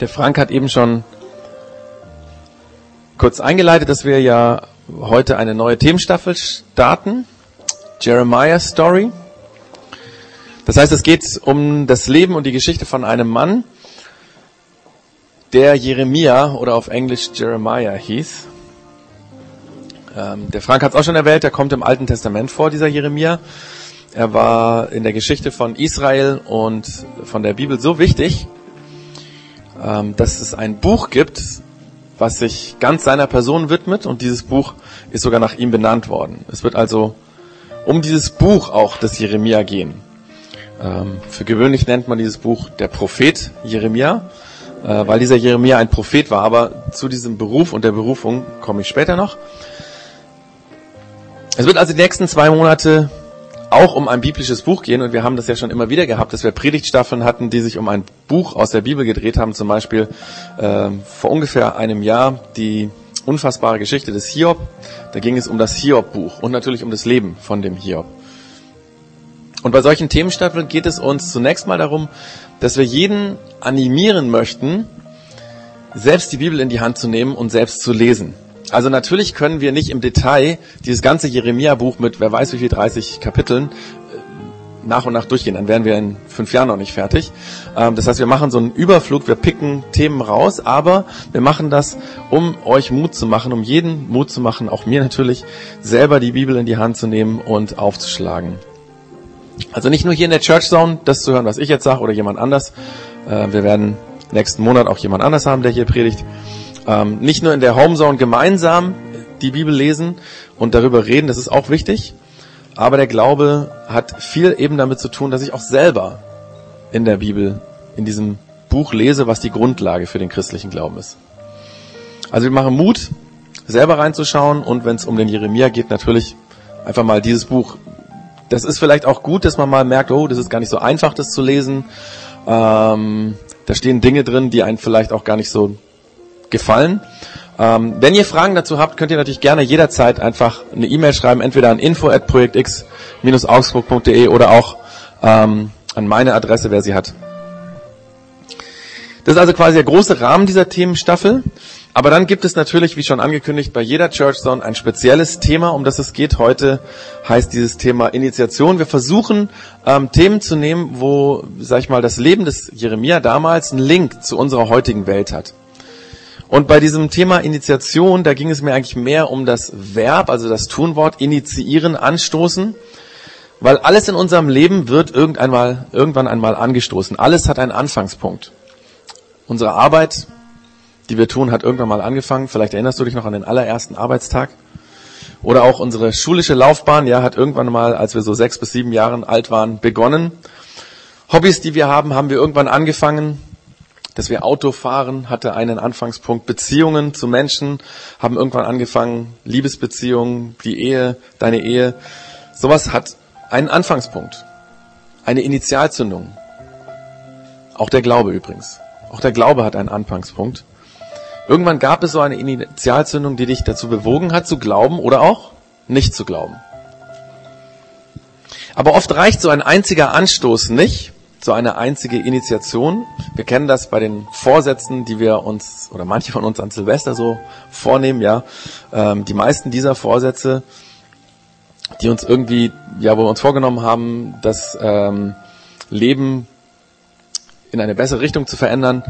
Der Frank hat eben schon kurz eingeleitet, dass wir ja heute eine neue Themenstaffel starten. Jeremiah Story. Das heißt, es geht um das Leben und die Geschichte von einem Mann, der Jeremia oder auf Englisch Jeremiah hieß. Ähm, der Frank hat es auch schon erwähnt, der kommt im Alten Testament vor, dieser Jeremia. Er war in der Geschichte von Israel und von der Bibel so wichtig, dass es ein Buch gibt, was sich ganz seiner Person widmet und dieses Buch ist sogar nach ihm benannt worden. Es wird also um dieses Buch auch des Jeremia gehen. Ähm, für gewöhnlich nennt man dieses Buch der Prophet Jeremia, äh, weil dieser Jeremia ein Prophet war, aber zu diesem Beruf und der Berufung komme ich später noch. Es wird also die nächsten zwei Monate auch um ein biblisches Buch gehen und wir haben das ja schon immer wieder gehabt, dass wir Predigtstaffeln hatten, die sich um ein Buch aus der Bibel gedreht haben, zum Beispiel äh, vor ungefähr einem Jahr die unfassbare Geschichte des Hiob. Da ging es um das Hiob-Buch und natürlich um das Leben von dem Hiob. Und bei solchen Themenstaffeln geht es uns zunächst mal darum, dass wir jeden animieren möchten, selbst die Bibel in die Hand zu nehmen und selbst zu lesen. Also natürlich können wir nicht im Detail dieses ganze Jeremia-Buch mit wer weiß wie viel 30 Kapiteln äh, nach und nach durchgehen. Dann wären wir in fünf Jahren noch nicht fertig. Ähm, das heißt, wir machen so einen Überflug, wir picken Themen raus, aber wir machen das, um euch Mut zu machen, um jeden Mut zu machen, auch mir natürlich, selber die Bibel in die Hand zu nehmen und aufzuschlagen. Also nicht nur hier in der Church Zone, das zu hören, was ich jetzt sage oder jemand anders. Äh, wir werden nächsten Monat auch jemand anders haben, der hier predigt ähm, nicht nur in der Homezone gemeinsam die Bibel lesen und darüber reden, das ist auch wichtig, aber der Glaube hat viel eben damit zu tun, dass ich auch selber in der Bibel, in diesem Buch lese, was die Grundlage für den christlichen Glauben ist. Also wir machen Mut, selber reinzuschauen und wenn es um den Jeremia geht, natürlich einfach mal dieses Buch. Das ist vielleicht auch gut, dass man mal merkt, oh, das ist gar nicht so einfach, das zu lesen. Ähm, da stehen Dinge drin, die einen vielleicht auch gar nicht so gefallen. Ähm, wenn ihr Fragen dazu habt, könnt ihr natürlich gerne jederzeit einfach eine E-Mail schreiben, entweder an info@projektx-augsburg.de oder auch ähm, an meine Adresse, wer sie hat. Das ist also quasi der große Rahmen dieser Themenstaffel. Aber dann gibt es natürlich, wie schon angekündigt, bei jeder Church Zone ein spezielles Thema, um das es geht. Heute heißt dieses Thema Initiation. Wir versuchen ähm, Themen zu nehmen, wo, sag ich mal, das Leben des Jeremia damals einen Link zu unserer heutigen Welt hat. Und bei diesem Thema Initiation, da ging es mir eigentlich mehr um das Verb, also das Tunwort initiieren, anstoßen, weil alles in unserem Leben wird irgendwann, irgendwann einmal angestoßen. Alles hat einen Anfangspunkt. Unsere Arbeit, die wir tun, hat irgendwann mal angefangen. Vielleicht erinnerst du dich noch an den allerersten Arbeitstag. Oder auch unsere schulische Laufbahn, ja, hat irgendwann mal, als wir so sechs bis sieben Jahren alt waren, begonnen. Hobbys, die wir haben, haben wir irgendwann angefangen dass wir Auto fahren, hatte einen Anfangspunkt. Beziehungen zu Menschen haben irgendwann angefangen. Liebesbeziehungen, die Ehe, deine Ehe. Sowas hat einen Anfangspunkt. Eine Initialzündung. Auch der Glaube übrigens. Auch der Glaube hat einen Anfangspunkt. Irgendwann gab es so eine Initialzündung, die dich dazu bewogen hat, zu glauben oder auch nicht zu glauben. Aber oft reicht so ein einziger Anstoß nicht, so eine einzige Initiation. Wir kennen das bei den Vorsätzen, die wir uns oder manche von uns an Silvester so vornehmen. Ja, ähm, die meisten dieser Vorsätze, die uns irgendwie, ja, wo wir uns vorgenommen haben, das ähm, Leben in eine bessere Richtung zu verändern,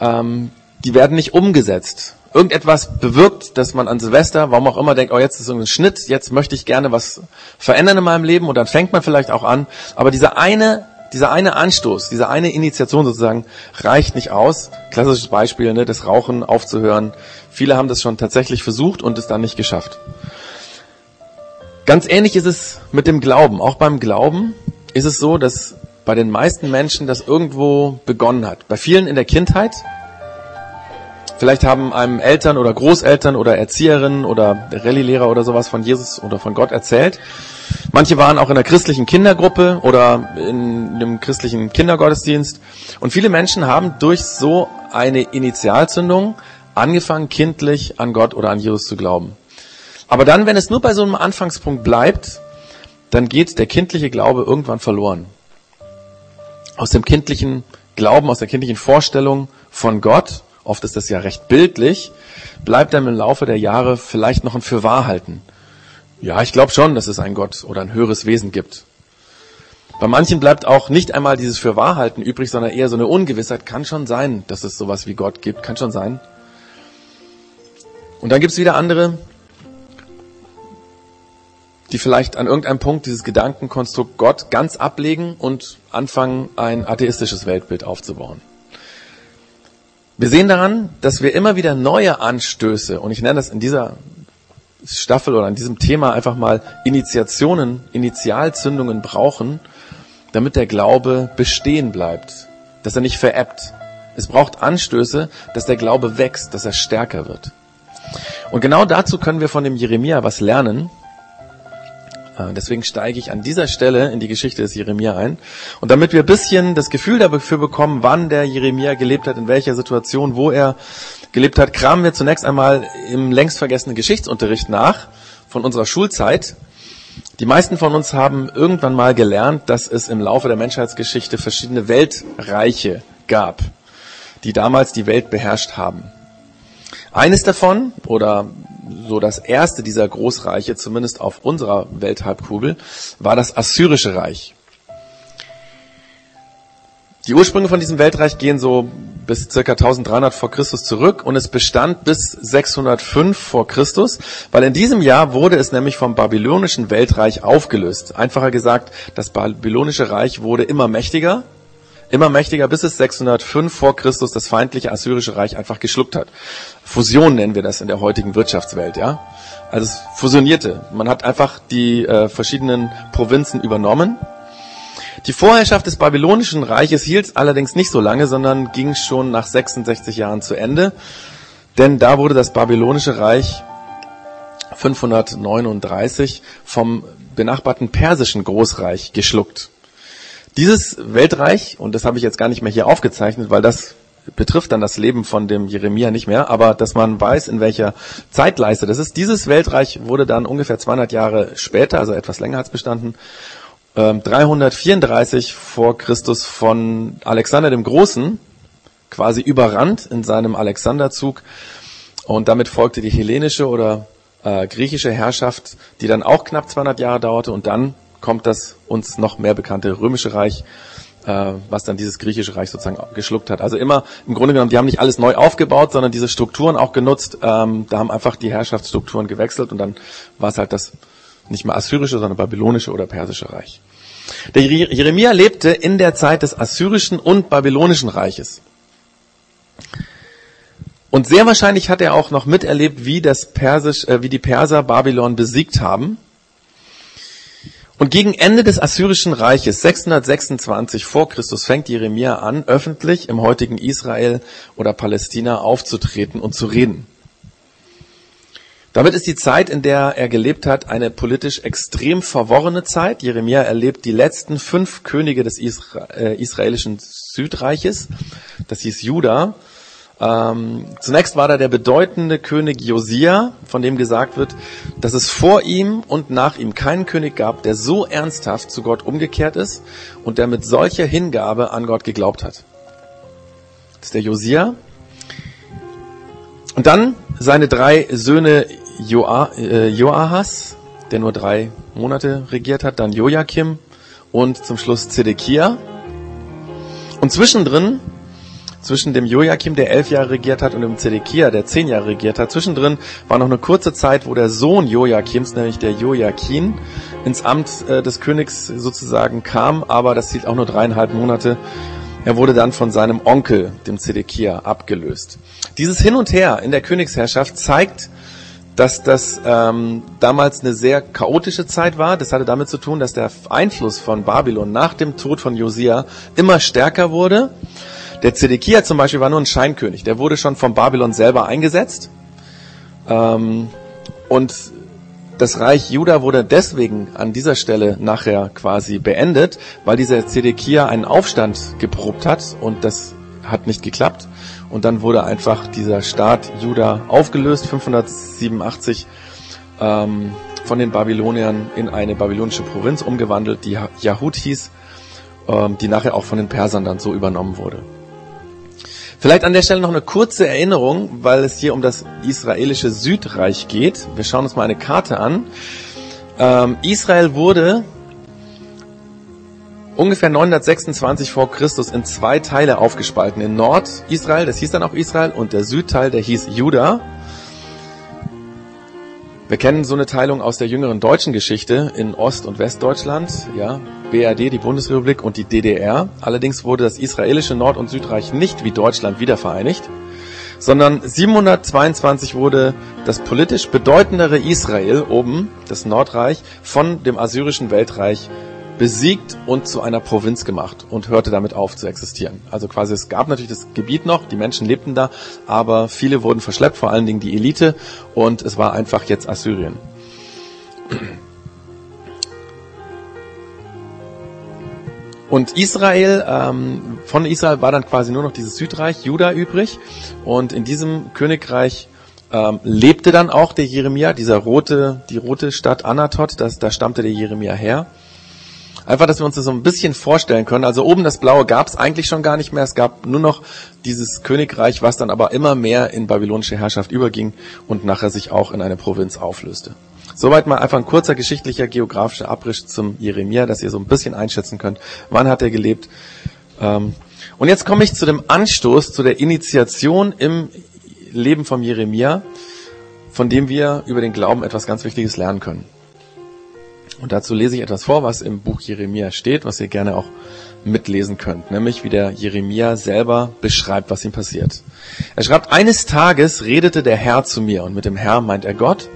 ähm, die werden nicht umgesetzt. Irgendetwas bewirkt, dass man an Silvester, warum auch immer, denkt, oh, jetzt ist so ein Schnitt, jetzt möchte ich gerne was verändern in meinem Leben und dann fängt man vielleicht auch an. Aber dieser eine dieser eine Anstoß, diese eine Initiation sozusagen reicht nicht aus. Klassisches Beispiel, ne, das Rauchen aufzuhören. Viele haben das schon tatsächlich versucht und es dann nicht geschafft. Ganz ähnlich ist es mit dem Glauben. Auch beim Glauben ist es so, dass bei den meisten Menschen das irgendwo begonnen hat. Bei vielen in der Kindheit. Vielleicht haben einem Eltern oder Großeltern oder Erzieherinnen oder Rallye-Lehrer oder sowas von Jesus oder von Gott erzählt. Manche waren auch in der christlichen Kindergruppe oder in einem christlichen Kindergottesdienst. Und viele Menschen haben durch so eine Initialzündung angefangen, kindlich an Gott oder an Jesus zu glauben. Aber dann, wenn es nur bei so einem Anfangspunkt bleibt, dann geht der kindliche Glaube irgendwann verloren. Aus dem kindlichen Glauben, aus der kindlichen Vorstellung von Gott, oft ist das ja recht bildlich, bleibt dann im Laufe der Jahre vielleicht noch ein Fürwahrhalten. Ja, ich glaube schon, dass es einen Gott oder ein höheres Wesen gibt. Bei manchen bleibt auch nicht einmal dieses Fürwahrhalten übrig, sondern eher so eine Ungewissheit. Kann schon sein, dass es sowas wie Gott gibt. Kann schon sein. Und dann gibt es wieder andere, die vielleicht an irgendeinem Punkt dieses Gedankenkonstrukt Gott ganz ablegen und anfangen, ein atheistisches Weltbild aufzubauen. Wir sehen daran, dass wir immer wieder neue Anstöße, und ich nenne das in dieser Staffel oder in diesem Thema einfach mal Initiationen, Initialzündungen brauchen, damit der Glaube bestehen bleibt, dass er nicht veräppt. Es braucht Anstöße, dass der Glaube wächst, dass er stärker wird. Und genau dazu können wir von dem Jeremia was lernen, äh, deswegen steige ich an dieser Stelle in die Geschichte des Jeremia ein. Und damit wir ein bisschen das Gefühl dafür bekommen, wann der Jeremia gelebt hat, in welcher Situation, wo er gelebt hat, kramen wir zunächst einmal im längst vergessenen Geschichtsunterricht nach von unserer Schulzeit. Die meisten von uns haben irgendwann mal gelernt, dass es im Laufe der Menschheitsgeschichte verschiedene Weltreiche gab, die damals die Welt beherrscht haben. Eines davon, oder so das erste dieser Großreiche, zumindest auf unserer Welthalbkugel, war das Assyrische Reich. Die Ursprünge von diesem Weltreich gehen so bis circa 1300 vor Christus zurück und es bestand bis 605 vor Christus, weil in diesem Jahr wurde es nämlich vom babylonischen Weltreich aufgelöst. Einfacher gesagt, das babylonische Reich wurde immer mächtiger immer mächtiger, bis es 605 vor Christus das feindliche assyrische Reich einfach geschluckt hat. Fusion nennen wir das in der heutigen Wirtschaftswelt, ja. Also es fusionierte. Man hat einfach die äh, verschiedenen Provinzen übernommen. Die Vorherrschaft des babylonischen Reiches hielt allerdings nicht so lange, sondern ging schon nach 66 Jahren zu Ende. Denn da wurde das babylonische Reich 539 vom benachbarten persischen Großreich geschluckt. Dieses Weltreich, und das habe ich jetzt gar nicht mehr hier aufgezeichnet, weil das betrifft dann das Leben von dem Jeremia nicht mehr, aber dass man weiß, in welcher Zeitleiste das ist. Dieses Weltreich wurde dann ungefähr 200 Jahre später, also etwas länger hat es bestanden, 334 ähm, vor Christus von Alexander dem Großen quasi überrannt in seinem Alexanderzug und damit folgte die hellenische oder äh, griechische Herrschaft, die dann auch knapp 200 Jahre dauerte und dann kommt das uns noch mehr bekannte Römische Reich, äh, was dann dieses griechische Reich sozusagen geschluckt hat. Also immer im Grunde genommen, die haben nicht alles neu aufgebaut, sondern diese Strukturen auch genutzt. Ähm, da haben einfach die Herrschaftsstrukturen gewechselt und dann war es halt das nicht mehr assyrische, sondern babylonische oder persische Reich. Der Jeremia lebte in der Zeit des assyrischen und babylonischen Reiches. Und sehr wahrscheinlich hat er auch noch miterlebt, wie das Persisch, äh, wie die Perser Babylon besiegt haben und gegen Ende des Assyrischen Reiches, 626 vor Christus, fängt Jeremia an, öffentlich im heutigen Israel oder Palästina aufzutreten und zu reden. Damit ist die Zeit, in der er gelebt hat, eine politisch extrem verworrene Zeit. Jeremia erlebt die letzten fünf Könige des Isra äh, israelischen Südreiches. Das hieß Juda. Ähm, zunächst war da der bedeutende König Josia, von dem gesagt wird, dass es vor ihm und nach ihm keinen König gab, der so ernsthaft zu Gott umgekehrt ist und der mit solcher Hingabe an Gott geglaubt hat. Das ist der Josia. Und dann seine drei Söhne Joa, äh, Joahas, der nur drei Monate regiert hat, dann Joachim und zum Schluss Zedekia. Und zwischendrin zwischen dem Joachim, der elf Jahre regiert hat, und dem Zedekia, der zehn Jahre regiert hat. Zwischendrin war noch eine kurze Zeit, wo der Sohn Joachims, nämlich der Joachim, ins Amt äh, des Königs sozusagen kam, aber das hielt auch nur dreieinhalb Monate. Er wurde dann von seinem Onkel, dem Zedekia, abgelöst. Dieses Hin und Her in der Königsherrschaft zeigt, dass das ähm, damals eine sehr chaotische Zeit war. Das hatte damit zu tun, dass der Einfluss von Babylon nach dem Tod von Josia immer stärker wurde der Zedekia zum Beispiel war nur ein Scheinkönig. Der wurde schon vom Babylon selber eingesetzt. Ähm, und das Reich Juda wurde deswegen an dieser Stelle nachher quasi beendet, weil dieser Zedekia einen Aufstand geprobt hat und das hat nicht geklappt. Und dann wurde einfach dieser Staat Juda aufgelöst, 587 ähm, von den Babyloniern in eine babylonische Provinz umgewandelt, die Yahud hieß, ähm, die nachher auch von den Persern dann so übernommen wurde. Vielleicht an der Stelle noch eine kurze Erinnerung, weil es hier um das israelische Südreich geht. Wir schauen uns mal eine Karte an. Ähm, Israel wurde ungefähr 926 vor Christus in zwei Teile aufgespalten. In Nord-Israel, das hieß dann auch Israel, und der Südteil, der hieß Juda. Wir kennen so eine Teilung aus der jüngeren deutschen Geschichte in Ost- und Westdeutschland, ja, BRD, die Bundesrepublik und die DDR. Allerdings wurde das israelische Nord- und Südreich nicht wie Deutschland wiedervereinigt, sondern 722 wurde das politisch bedeutendere Israel oben, das Nordreich, von dem assyrischen Weltreich besiegt und zu einer Provinz gemacht und hörte damit auf zu existieren. Also quasi es gab natürlich das Gebiet noch, die Menschen lebten da, aber viele wurden verschleppt, vor allen Dingen die Elite und es war einfach jetzt Assyrien. Und Israel, ähm, von Israel war dann quasi nur noch dieses Südreich, Juda übrig. Und in diesem Königreich ähm, lebte dann auch der Jeremia, dieser rote, die rote Stadt Anatot, das, da stammte der Jeremia her. Einfach, dass wir uns das so ein bisschen vorstellen können. Also oben das Blaue gab es eigentlich schon gar nicht mehr. Es gab nur noch dieses Königreich, was dann aber immer mehr in babylonische Herrschaft überging und nachher sich auch in eine Provinz auflöste. Soweit mal einfach ein kurzer geschichtlicher, geografischer Abriss zum Jeremia, dass ihr so ein bisschen einschätzen könnt, wann hat er gelebt. Ähm, und jetzt komme ich zu dem Anstoß, zu der Initiation im Leben von Jeremia, von dem wir über den Glauben etwas ganz Wichtiges lernen können. Und dazu lese ich etwas vor, was im Buch Jeremia steht, was ihr gerne auch mitlesen könnt, nämlich wie der Jeremia selber beschreibt, was ihm passiert. Er schreibt, eines Tages redete der Herr zu mir und mit dem Herr meint er Gott.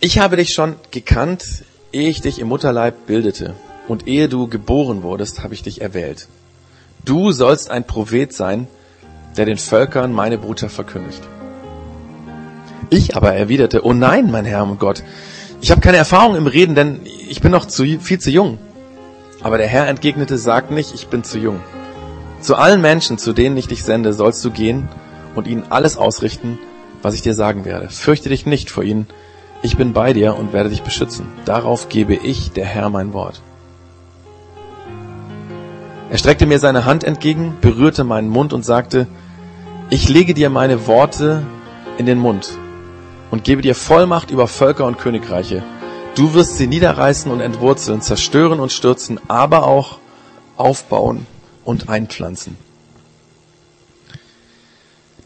Ich habe dich schon gekannt, ehe ich dich im Mutterleib bildete und ehe du geboren wurdest, habe ich dich erwählt. Du sollst ein Prophet sein, der den Völkern meine Botschaft verkündigt. Ich aber erwiderte, oh nein, mein Herr und Gott, ich habe keine Erfahrung im Reden, denn ich bin noch zu, viel zu jung. Aber der Herr entgegnete, sag nicht, ich bin zu jung. Zu allen Menschen, zu denen ich dich sende, sollst du gehen und ihnen alles ausrichten, was ich dir sagen werde. Fürchte dich nicht vor ihnen. Ich bin bei dir und werde dich beschützen. Darauf gebe ich, der Herr, mein Wort. Er streckte mir seine Hand entgegen, berührte meinen Mund und sagte, ich lege dir meine Worte in den Mund und gebe dir Vollmacht über Völker und Königreiche. Du wirst sie niederreißen und entwurzeln, zerstören und stürzen, aber auch aufbauen und einpflanzen.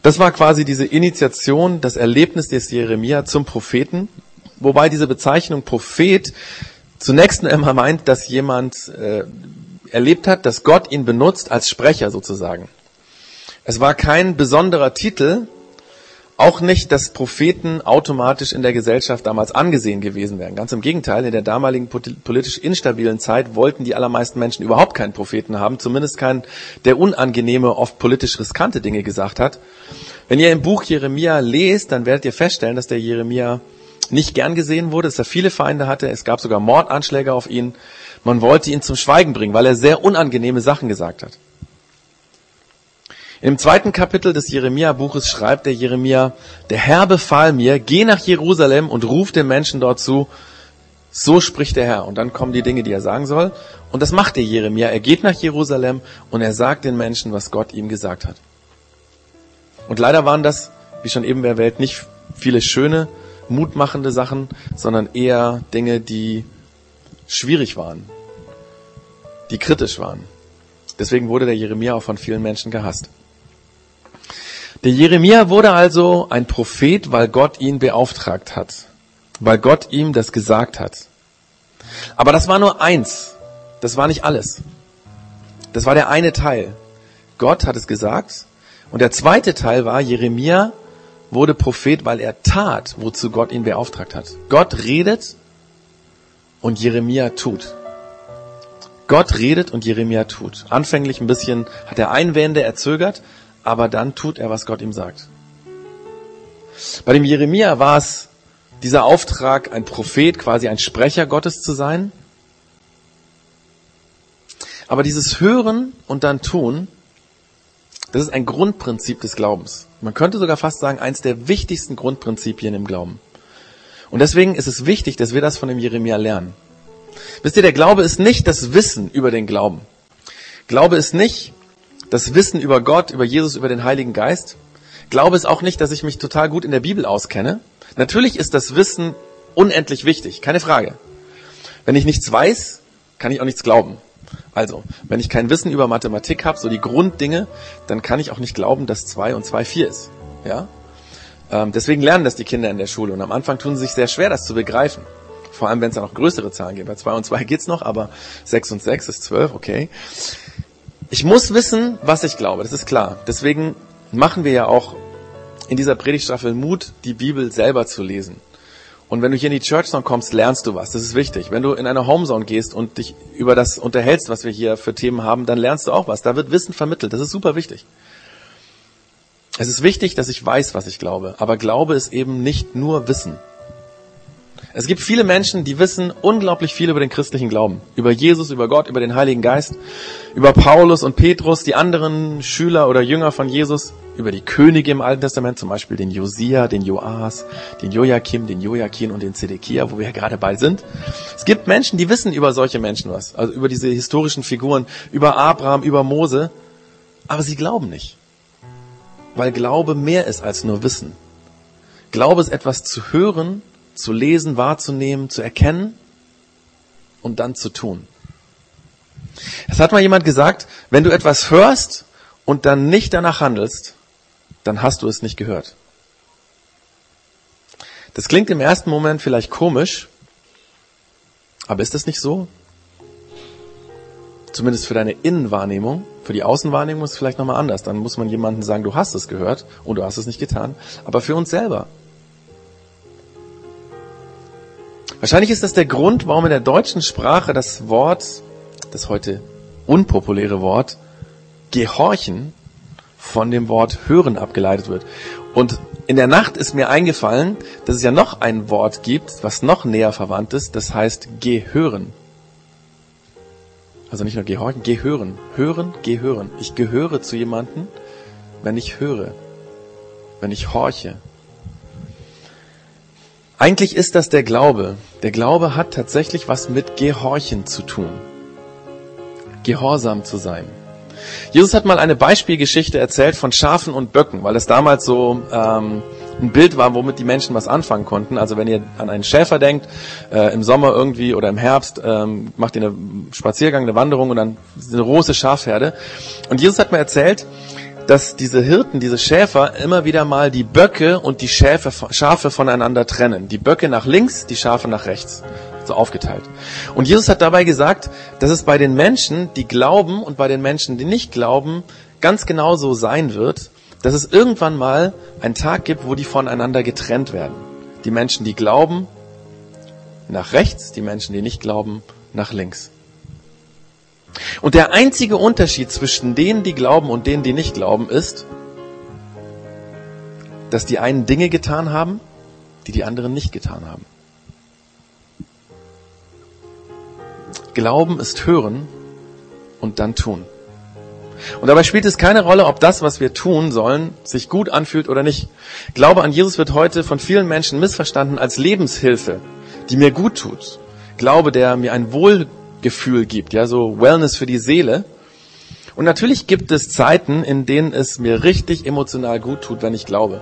Das war quasi diese Initiation, das Erlebnis des Jeremia zum Propheten, wobei diese Bezeichnung Prophet zunächst einmal meint, dass jemand äh, erlebt hat, dass Gott ihn benutzt als Sprecher sozusagen. Es war kein besonderer Titel, auch nicht, dass Propheten automatisch in der Gesellschaft damals angesehen gewesen wären. Ganz im Gegenteil, in der damaligen politisch instabilen Zeit wollten die allermeisten Menschen überhaupt keinen Propheten haben, zumindest keinen, der unangenehme, oft politisch riskante Dinge gesagt hat. Wenn ihr im Buch Jeremia lest, dann werdet ihr feststellen, dass der Jeremia nicht gern gesehen wurde, dass er viele Feinde hatte. Es gab sogar Mordanschläge auf ihn. Man wollte ihn zum Schweigen bringen, weil er sehr unangenehme Sachen gesagt hat. Im zweiten Kapitel des Jeremia-Buches schreibt der Jeremia, der Herr befahl mir, geh nach Jerusalem und ruf den Menschen dort zu, so spricht der Herr. Und dann kommen die Dinge, die er sagen soll. Und das macht der Jeremia. Er geht nach Jerusalem und er sagt den Menschen, was Gott ihm gesagt hat. Und leider waren das, wie schon eben erwähnt, nicht viele schöne, mutmachende Sachen, sondern eher Dinge, die schwierig waren, die kritisch waren. Deswegen wurde der Jeremia auch von vielen Menschen gehasst. Der Jeremia wurde also ein Prophet, weil Gott ihn beauftragt hat, weil Gott ihm das gesagt hat. Aber das war nur eins, das war nicht alles. Das war der eine Teil. Gott hat es gesagt. Und der zweite Teil war, Jeremia wurde Prophet, weil er tat, wozu Gott ihn beauftragt hat. Gott redet und Jeremia tut. Gott redet und Jeremia tut. Anfänglich ein bisschen hat er Einwände erzögert, aber dann tut er, was Gott ihm sagt. Bei dem Jeremia war es dieser Auftrag, ein Prophet, quasi ein Sprecher Gottes zu sein. Aber dieses Hören und dann tun, das ist ein Grundprinzip des Glaubens. Man könnte sogar fast sagen, eins der wichtigsten Grundprinzipien im Glauben. Und deswegen ist es wichtig, dass wir das von dem Jeremia lernen. Wisst ihr, der Glaube ist nicht das Wissen über den Glauben. Glaube ist nicht, das Wissen über Gott, über Jesus, über den Heiligen Geist. Glaube ist auch nicht, dass ich mich total gut in der Bibel auskenne. Natürlich ist das Wissen unendlich wichtig, keine Frage. Wenn ich nichts weiß, kann ich auch nichts glauben. Also, wenn ich kein Wissen über Mathematik habe, so die Grunddinge, dann kann ich auch nicht glauben, dass zwei und zwei vier ist. Ja? Ähm, deswegen lernen das die Kinder in der Schule und am Anfang tun sie sich sehr schwer, das zu begreifen. Vor allem, wenn es dann noch größere Zahlen gibt. Bei zwei und zwei geht's noch, aber sechs und sechs ist zwölf, okay. Ich muss wissen, was ich glaube, das ist klar. Deswegen machen wir ja auch in dieser Predigtstaffel Mut, die Bibel selber zu lesen. Und wenn du hier in die Church Zone kommst, lernst du was. Das ist wichtig. Wenn du in eine Homezone gehst und dich über das unterhältst, was wir hier für Themen haben, dann lernst du auch was. Da wird Wissen vermittelt. Das ist super wichtig. Es ist wichtig, dass ich weiß, was ich glaube. Aber Glaube ist eben nicht nur Wissen. Es gibt viele Menschen, die wissen unglaublich viel über den christlichen Glauben. Über Jesus, über Gott, über den Heiligen Geist, über Paulus und Petrus, die anderen Schüler oder Jünger von Jesus, über die Könige im Alten Testament, zum Beispiel den Josia, den Joas, den Joachim, den Joachim und den Zedekia, wo wir ja gerade bei sind. Es gibt Menschen, die wissen über solche Menschen was, also über diese historischen Figuren, über Abraham, über Mose, aber sie glauben nicht. Weil Glaube mehr ist als nur Wissen. Glaube ist etwas zu hören, zu lesen, wahrzunehmen, zu erkennen und dann zu tun. Es hat mal jemand gesagt, wenn du etwas hörst und dann nicht danach handelst, dann hast du es nicht gehört. Das klingt im ersten Moment vielleicht komisch, aber ist das nicht so? Zumindest für deine Innenwahrnehmung. Für die Außenwahrnehmung ist es vielleicht nochmal anders. Dann muss man jemandem sagen, du hast es gehört und du hast es nicht getan. Aber für uns selber. Wahrscheinlich ist das der Grund, warum in der deutschen Sprache das Wort, das heute unpopuläre Wort, gehorchen von dem Wort hören abgeleitet wird. Und in der Nacht ist mir eingefallen, dass es ja noch ein Wort gibt, was noch näher verwandt ist, das heißt gehören. Also nicht nur gehorchen, gehören. Hören, gehören. Ich gehöre zu jemanden, wenn ich höre, wenn ich horche, eigentlich ist das der Glaube. Der Glaube hat tatsächlich was mit Gehorchen zu tun. Gehorsam zu sein. Jesus hat mal eine Beispielgeschichte erzählt von Schafen und Böcken, weil es damals so ähm, ein Bild war, womit die Menschen was anfangen konnten. Also wenn ihr an einen Schäfer denkt, äh, im Sommer irgendwie oder im Herbst ähm, macht ihr einen Spaziergang, eine Wanderung und dann eine große Schafherde. Und Jesus hat mir erzählt, dass diese Hirten, diese Schäfer immer wieder mal die Böcke und die Schäfe, Schafe voneinander trennen. Die Böcke nach links, die Schafe nach rechts. So aufgeteilt. Und Jesus hat dabei gesagt, dass es bei den Menschen, die glauben und bei den Menschen, die nicht glauben, ganz genau so sein wird, dass es irgendwann mal einen Tag gibt, wo die voneinander getrennt werden. Die Menschen, die glauben, nach rechts, die Menschen, die nicht glauben, nach links. Und der einzige Unterschied zwischen denen, die glauben und denen, die nicht glauben, ist, dass die einen Dinge getan haben, die die anderen nicht getan haben. Glauben ist hören und dann tun. Und dabei spielt es keine Rolle, ob das, was wir tun sollen, sich gut anfühlt oder nicht. Glaube an Jesus wird heute von vielen Menschen missverstanden als Lebenshilfe, die mir gut tut. Glaube, der mir ein Wohl Gefühl gibt, ja, so Wellness für die Seele. Und natürlich gibt es Zeiten, in denen es mir richtig emotional gut tut, wenn ich glaube.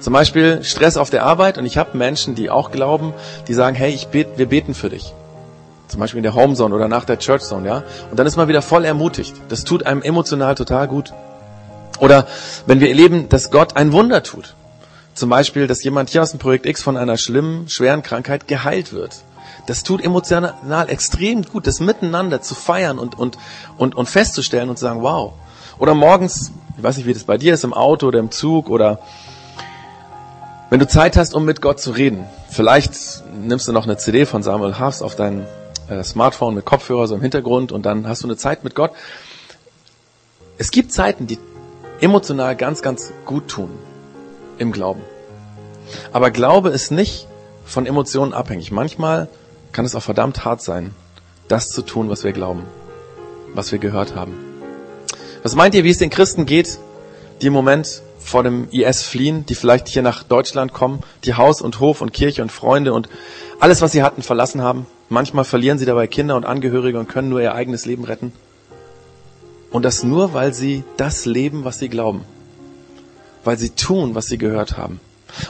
Zum Beispiel Stress auf der Arbeit und ich habe Menschen, die auch glauben, die sagen, hey, ich bet, wir beten für dich. Zum Beispiel in der Homezone oder nach der Churchzone, ja. Und dann ist man wieder voll ermutigt. Das tut einem emotional total gut. Oder wenn wir erleben, dass Gott ein Wunder tut. Zum Beispiel, dass jemand hier aus dem Projekt X von einer schlimmen, schweren Krankheit geheilt wird. Das tut emotional extrem gut, das miteinander zu feiern und, und, und, und festzustellen und zu sagen, wow. Oder morgens, ich weiß nicht, wie das bei dir ist, im Auto oder im Zug oder wenn du Zeit hast, um mit Gott zu reden. Vielleicht nimmst du noch eine CD von Samuel Hafs auf dein äh, Smartphone mit Kopfhörer so im Hintergrund und dann hast du eine Zeit mit Gott. Es gibt Zeiten, die emotional ganz, ganz gut tun im Glauben. Aber Glaube ist nicht von Emotionen abhängig. Manchmal kann es auch verdammt hart sein, das zu tun, was wir glauben, was wir gehört haben. Was meint ihr, wie es den Christen geht, die im Moment vor dem IS fliehen, die vielleicht hier nach Deutschland kommen, die Haus und Hof und Kirche und Freunde und alles, was sie hatten, verlassen haben? Manchmal verlieren sie dabei Kinder und Angehörige und können nur ihr eigenes Leben retten. Und das nur, weil sie das leben, was sie glauben. Weil sie tun, was sie gehört haben.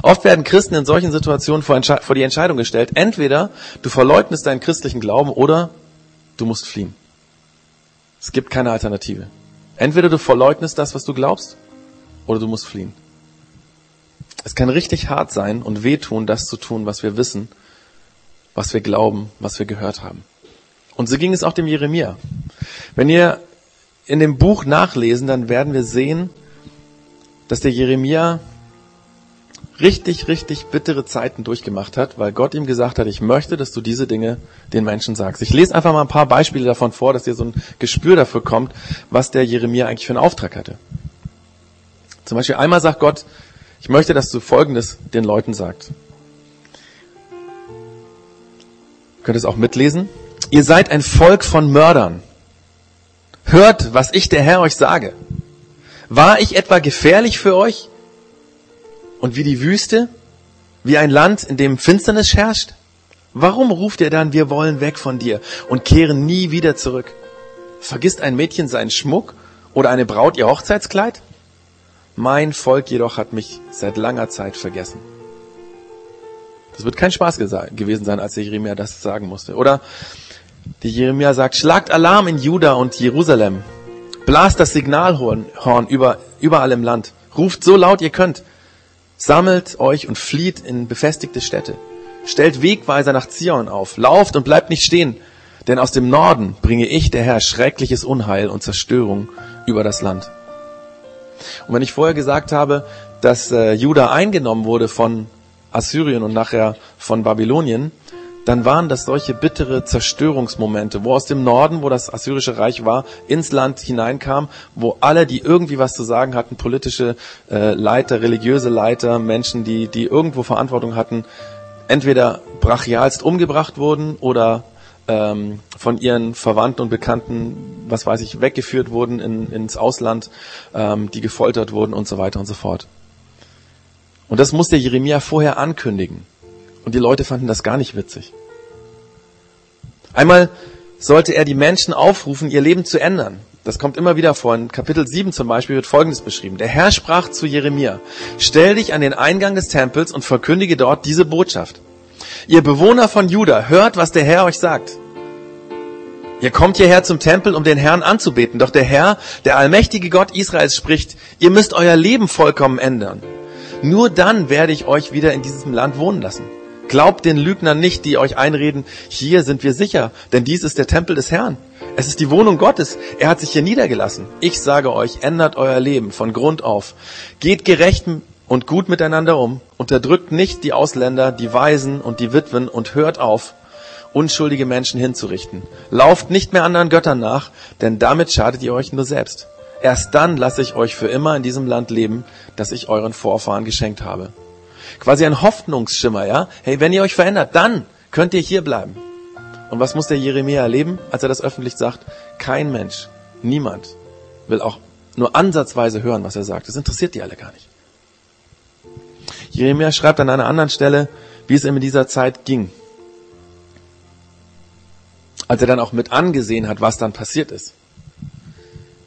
Oft werden Christen in solchen Situationen vor, vor, die Entscheidung gestellt, entweder du verleugnest deinen christlichen Glauben oder du musst fliehen. Es gibt keine Alternative. Entweder du verleugnest das, was du glaubst, oder du musst fliehen. Es kann richtig hart sein und wehtun, das zu tun, was wir wissen, was wir glauben, was wir gehört haben. Und so ging es auch dem Jeremia. Wenn ihr in dem Buch nachlesen, dann werden wir sehen, dass der Jeremia richtig, richtig bittere Zeiten durchgemacht hat, weil Gott ihm gesagt hat, ich möchte, dass du diese Dinge den Menschen sagst. Ich lese einfach mal ein paar Beispiele davon vor, dass ihr so ein Gespür dafür kommt, was der Jeremia eigentlich für einen Auftrag hatte. Zum Beispiel einmal sagt Gott, ich möchte, dass du Folgendes den Leuten sagst. Ihr es auch mitlesen. Ihr seid ein Volk von Mördern. Hört, was ich der Herr euch sage. War ich etwa gefährlich für euch? Und wie die Wüste? Wie ein Land, in dem Finsternis herrscht? Warum ruft ihr dann, wir wollen weg von dir und kehren nie wieder zurück? Vergisst ein Mädchen seinen Schmuck oder eine Braut ihr Hochzeitskleid? Mein Volk jedoch hat mich seit langer Zeit vergessen. Das wird kein Spaß gewesen sein, als der Jeremia das sagen musste. Oder die Jeremia sagt, schlagt Alarm in Juda und Jerusalem. Blast das Signalhorn über, überall im Land. Ruft so laut ihr könnt. Sammelt euch und flieht in befestigte Städte. Stellt Wegweiser nach Zion auf. Lauft und bleibt nicht stehen. Denn aus dem Norden bringe ich, der Herr, schreckliches Unheil und Zerstörung über das Land. Und wenn ich vorher gesagt habe, dass äh, Juda eingenommen wurde von Assyrien und nachher von Babylonien, dann waren das solche bittere Zerstörungsmomente, wo aus dem Norden, wo das assyrische Reich war, ins Land hineinkam, wo alle, die irgendwie was zu sagen hatten, politische äh, Leiter, religiöse Leiter, Menschen, die, die irgendwo Verantwortung hatten, entweder brachialst umgebracht wurden oder ähm, von ihren Verwandten und Bekannten, was weiß ich, weggeführt wurden in, ins Ausland, ähm, die gefoltert wurden und so weiter und so fort. Und das musste Jeremia vorher ankündigen. Und die Leute fanden das gar nicht witzig. Einmal sollte er die Menschen aufrufen, ihr Leben zu ändern. Das kommt immer wieder vor. In Kapitel 7 zum Beispiel wird Folgendes beschrieben. Der Herr sprach zu Jeremia, stell dich an den Eingang des Tempels und verkündige dort diese Botschaft. Ihr Bewohner von Juda, hört, was der Herr euch sagt. Ihr kommt hierher zum Tempel, um den Herrn anzubeten. Doch der Herr, der allmächtige Gott Israels spricht, ihr müsst euer Leben vollkommen ändern. Nur dann werde ich euch wieder in diesem Land wohnen lassen. Glaubt den Lügnern nicht, die euch einreden, hier sind wir sicher, denn dies ist der Tempel des Herrn. Es ist die Wohnung Gottes. Er hat sich hier niedergelassen. Ich sage euch, ändert euer Leben von Grund auf. Geht gerecht und gut miteinander um. Unterdrückt nicht die Ausländer, die Waisen und die Witwen und hört auf, unschuldige Menschen hinzurichten. Lauft nicht mehr anderen Göttern nach, denn damit schadet ihr euch nur selbst. Erst dann lasse ich euch für immer in diesem Land leben, das ich euren Vorfahren geschenkt habe. Quasi ein Hoffnungsschimmer, ja? Hey, wenn ihr euch verändert, dann könnt ihr hier bleiben. Und was muss der Jeremia erleben, als er das öffentlich sagt? Kein Mensch, niemand will auch nur ansatzweise hören, was er sagt. Das interessiert die alle gar nicht. Jeremia schreibt an einer anderen Stelle, wie es ihm in dieser Zeit ging. Als er dann auch mit angesehen hat, was dann passiert ist.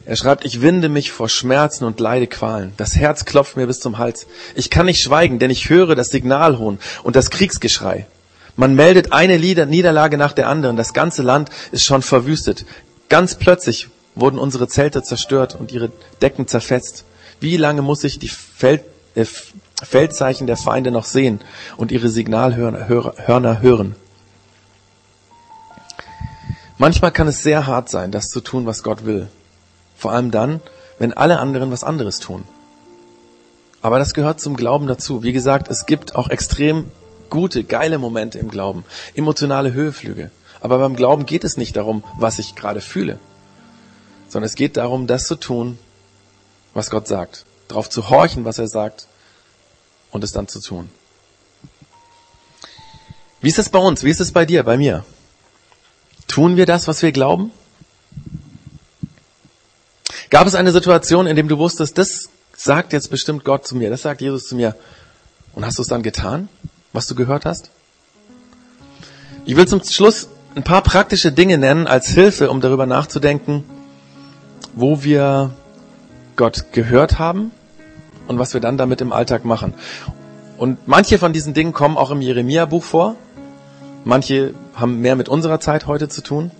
Er schreibt, ich winde mich vor Schmerzen und leide Qualen. Das Herz klopft mir bis zum Hals. Ich kann nicht schweigen, denn ich höre das Signalhohn und das Kriegsgeschrei. Man meldet eine Niederlage nach der anderen. Das ganze Land ist schon verwüstet. Ganz plötzlich wurden unsere Zelte zerstört und ihre Decken zerfetzt. Wie lange muss ich die Feld, äh, Feldzeichen der Feinde noch sehen und ihre Signalhörner hören? Manchmal kann es sehr hart sein, das zu tun, was Gott will. Vor allem dann, wenn alle anderen was anderes tun. Aber das gehört zum Glauben dazu. Wie gesagt, es gibt auch extrem gute, geile Momente im Glauben, emotionale Höheflüge. Aber beim Glauben geht es nicht darum, was ich gerade fühle, sondern es geht darum, das zu tun, was Gott sagt, darauf zu horchen, was er sagt und es dann zu tun. Wie ist es bei uns? Wie ist es bei dir, bei mir? Tun wir das, was wir glauben? Gab es eine Situation, in der du wusstest, das sagt jetzt bestimmt Gott zu mir, das sagt Jesus zu mir. Und hast du es dann getan, was du gehört hast? Ich will zum Schluss ein paar praktische Dinge nennen als Hilfe, um darüber nachzudenken, wo wir Gott gehört haben und was wir dann damit im Alltag machen. Und manche von diesen Dingen kommen auch im Jeremia-Buch vor. Manche haben mehr mit unserer Zeit heute zu tun.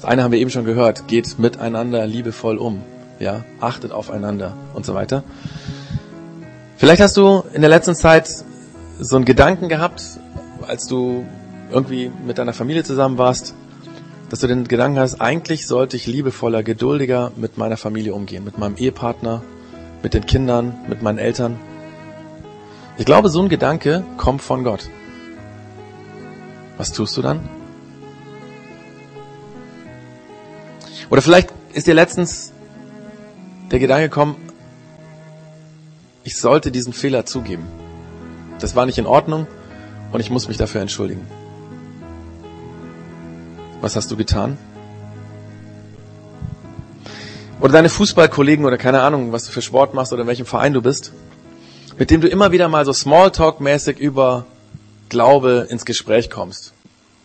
Das eine haben wir eben schon gehört, geht miteinander liebevoll um. Ja, achtet aufeinander und so weiter. Vielleicht hast du in der letzten Zeit so einen Gedanken gehabt, als du irgendwie mit deiner Familie zusammen warst, dass du den Gedanken hast, eigentlich sollte ich liebevoller, geduldiger mit meiner Familie umgehen, mit meinem Ehepartner, mit den Kindern, mit meinen Eltern. Ich glaube, so ein Gedanke kommt von Gott. Was tust du dann? Oder vielleicht ist dir letztens der Gedanke gekommen, ich sollte diesen Fehler zugeben. Das war nicht in Ordnung und ich muss mich dafür entschuldigen. Was hast du getan? Oder deine Fußballkollegen oder keine Ahnung, was du für Sport machst oder in welchem Verein du bist, mit dem du immer wieder mal so Smalltalk-mäßig über Glaube ins Gespräch kommst.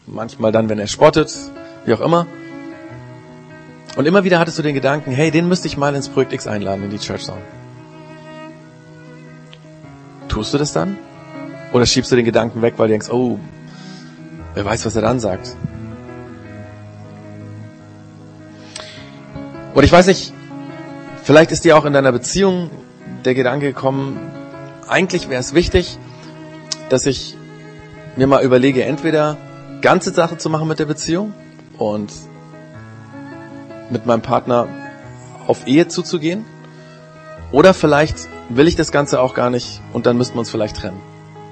Manchmal dann, wenn er spottet, wie auch immer. Und immer wieder hattest du den Gedanken, hey, den müsste ich mal ins Projekt X einladen, in die Church Zone. Tust du das dann? Oder schiebst du den Gedanken weg, weil du denkst, oh, wer weiß, was er dann sagt? Oder ich weiß nicht, vielleicht ist dir auch in deiner Beziehung der Gedanke gekommen, eigentlich wäre es wichtig, dass ich mir mal überlege, entweder ganze Sache zu machen mit der Beziehung und mit meinem Partner auf Ehe zuzugehen. Oder vielleicht will ich das Ganze auch gar nicht und dann müssten wir uns vielleicht trennen.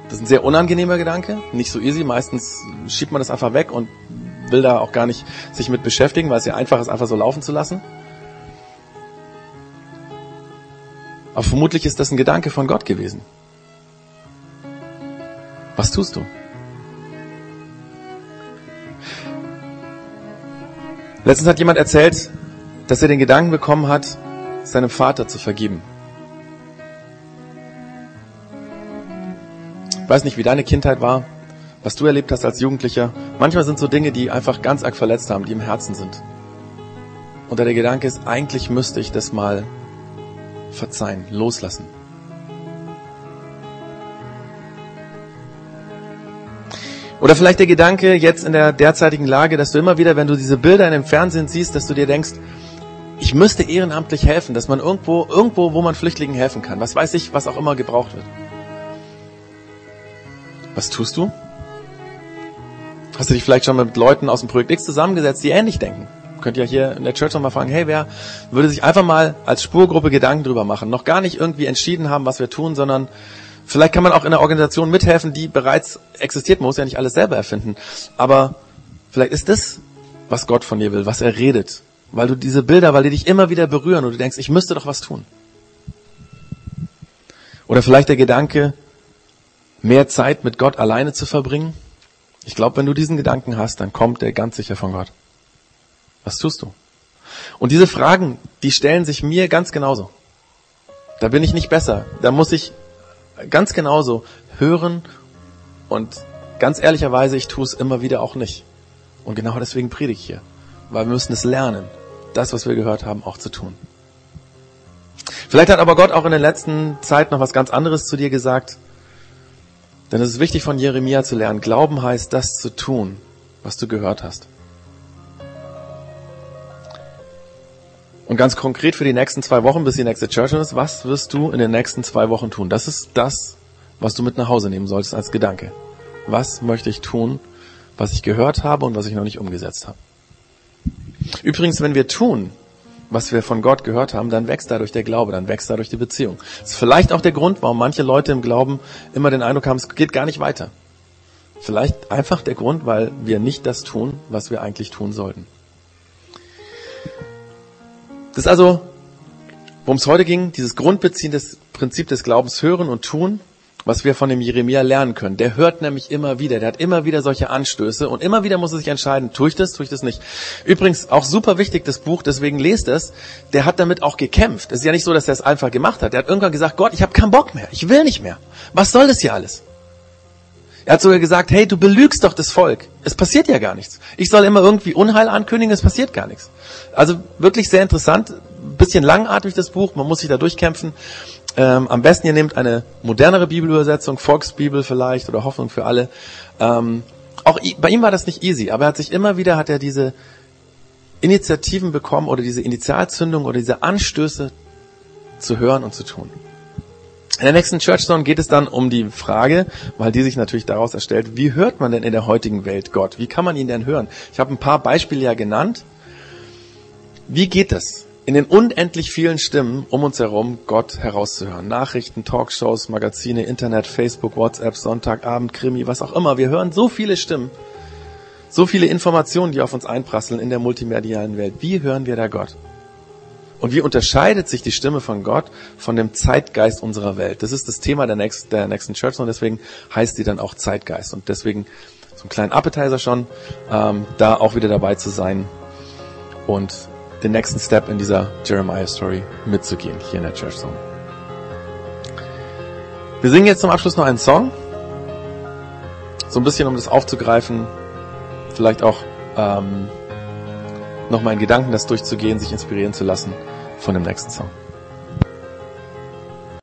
Das ist ein sehr unangenehmer Gedanke, nicht so easy. Meistens schiebt man das einfach weg und will da auch gar nicht sich mit beschäftigen, weil es ja einfach ist, einfach so laufen zu lassen. Aber vermutlich ist das ein Gedanke von Gott gewesen. Was tust du? Letztens hat jemand erzählt, dass er den Gedanken bekommen hat, seinem Vater zu vergeben. Ich weiß nicht, wie deine Kindheit war, was du erlebt hast als Jugendlicher. Manchmal sind so Dinge, die einfach ganz arg verletzt haben, die im Herzen sind. Und der Gedanke ist, eigentlich müsste ich das mal verzeihen, loslassen. Oder vielleicht der Gedanke jetzt in der derzeitigen Lage, dass du immer wieder, wenn du diese Bilder in dem Fernsehen siehst, dass du dir denkst, ich müsste ehrenamtlich helfen, dass man irgendwo, irgendwo, wo man Flüchtlingen helfen kann. Was weiß ich, was auch immer gebraucht wird. Was tust du? Hast du dich vielleicht schon mit Leuten aus dem Projekt X zusammengesetzt, die ähnlich denken? Könnt ihr hier in der Church nochmal fragen, hey, wer würde sich einfach mal als Spurgruppe Gedanken drüber machen? Noch gar nicht irgendwie entschieden haben, was wir tun, sondern Vielleicht kann man auch in einer Organisation mithelfen, die bereits existiert. Man muss ja nicht alles selber erfinden. Aber vielleicht ist das, was Gott von dir will, was er redet. Weil du diese Bilder, weil die dich immer wieder berühren und du denkst, ich müsste doch was tun. Oder vielleicht der Gedanke, mehr Zeit mit Gott alleine zu verbringen. Ich glaube, wenn du diesen Gedanken hast, dann kommt der ganz sicher von Gott. Was tust du? Und diese Fragen, die stellen sich mir ganz genauso. Da bin ich nicht besser. Da muss ich ganz genauso hören und ganz ehrlicherweise, ich tue es immer wieder auch nicht. Und genau deswegen predige ich hier. Weil wir müssen es lernen, das, was wir gehört haben, auch zu tun. Vielleicht hat aber Gott auch in der letzten Zeit noch was ganz anderes zu dir gesagt. Denn es ist wichtig von Jeremia zu lernen. Glauben heißt, das zu tun, was du gehört hast. Und ganz konkret für die nächsten zwei Wochen, bis die nächste Church ist, was wirst du in den nächsten zwei Wochen tun? Das ist das, was du mit nach Hause nehmen solltest als Gedanke. Was möchte ich tun, was ich gehört habe und was ich noch nicht umgesetzt habe? Übrigens, wenn wir tun, was wir von Gott gehört haben, dann wächst dadurch der Glaube, dann wächst dadurch die Beziehung. Das ist vielleicht auch der Grund, warum manche Leute im Glauben immer den Eindruck haben, es geht gar nicht weiter. Vielleicht einfach der Grund, weil wir nicht das tun, was wir eigentlich tun sollten. Das ist also, worum es heute ging, dieses Grundbeziehen des Prinzip des Glaubens hören und tun, was wir von dem Jeremia lernen können. Der hört nämlich immer wieder, der hat immer wieder solche Anstöße und immer wieder muss er sich entscheiden, tue ich das, tue ich das nicht. Übrigens auch super wichtig das Buch, deswegen lest es, der hat damit auch gekämpft. Es ist ja nicht so, dass er es einfach gemacht hat. Der hat irgendwann gesagt, Gott, ich habe keinen Bock mehr, ich will nicht mehr. Was soll das hier alles? Er hat sogar gesagt, hey, du belügst doch das Volk. Es passiert ja gar nichts. Ich soll immer irgendwie Unheil ankündigen, es passiert gar nichts. Also wirklich sehr interessant, bisschen langatmig das Buch, man muss sich da durchkämpfen. Ähm, am besten ihr nehmt eine modernere Bibelübersetzung, Volksbibel vielleicht oder Hoffnung für alle. Ähm, auch bei ihm war das nicht easy, aber er hat sich immer wieder, hat er diese Initiativen bekommen oder diese Initialzündung oder diese Anstöße zu hören und zu tun. In der nächsten Churchstone geht es dann um die Frage, weil die sich natürlich daraus erstellt, wie hört man denn in der heutigen Welt Gott? Wie kann man ihn denn hören? Ich habe ein paar Beispiele ja genannt. Wie geht es? in den unendlich vielen Stimmen um uns herum Gott herauszuhören. Nachrichten, Talkshows, Magazine, Internet, Facebook, WhatsApp, Sonntagabend, Krimi, was auch immer. Wir hören so viele Stimmen, so viele Informationen, die auf uns einprasseln in der multimedialen Welt. Wie hören wir da Gott? Und wie unterscheidet sich die Stimme von Gott von dem Zeitgeist unserer Welt? Das ist das Thema der, nächsten, der nächsten Church und deswegen heißt die dann auch Zeitgeist. Und deswegen so einen kleinen Appetizer schon, ähm, da auch wieder dabei zu sein und den nächsten Step in dieser Jeremiah-Story mitzugehen, hier in der Church Zone. Wir singen jetzt zum Abschluss noch einen Song. So ein bisschen, um das aufzugreifen, vielleicht auch ähm, nochmal in Gedanken das durchzugehen, sich inspirieren zu lassen von dem nächsten Song.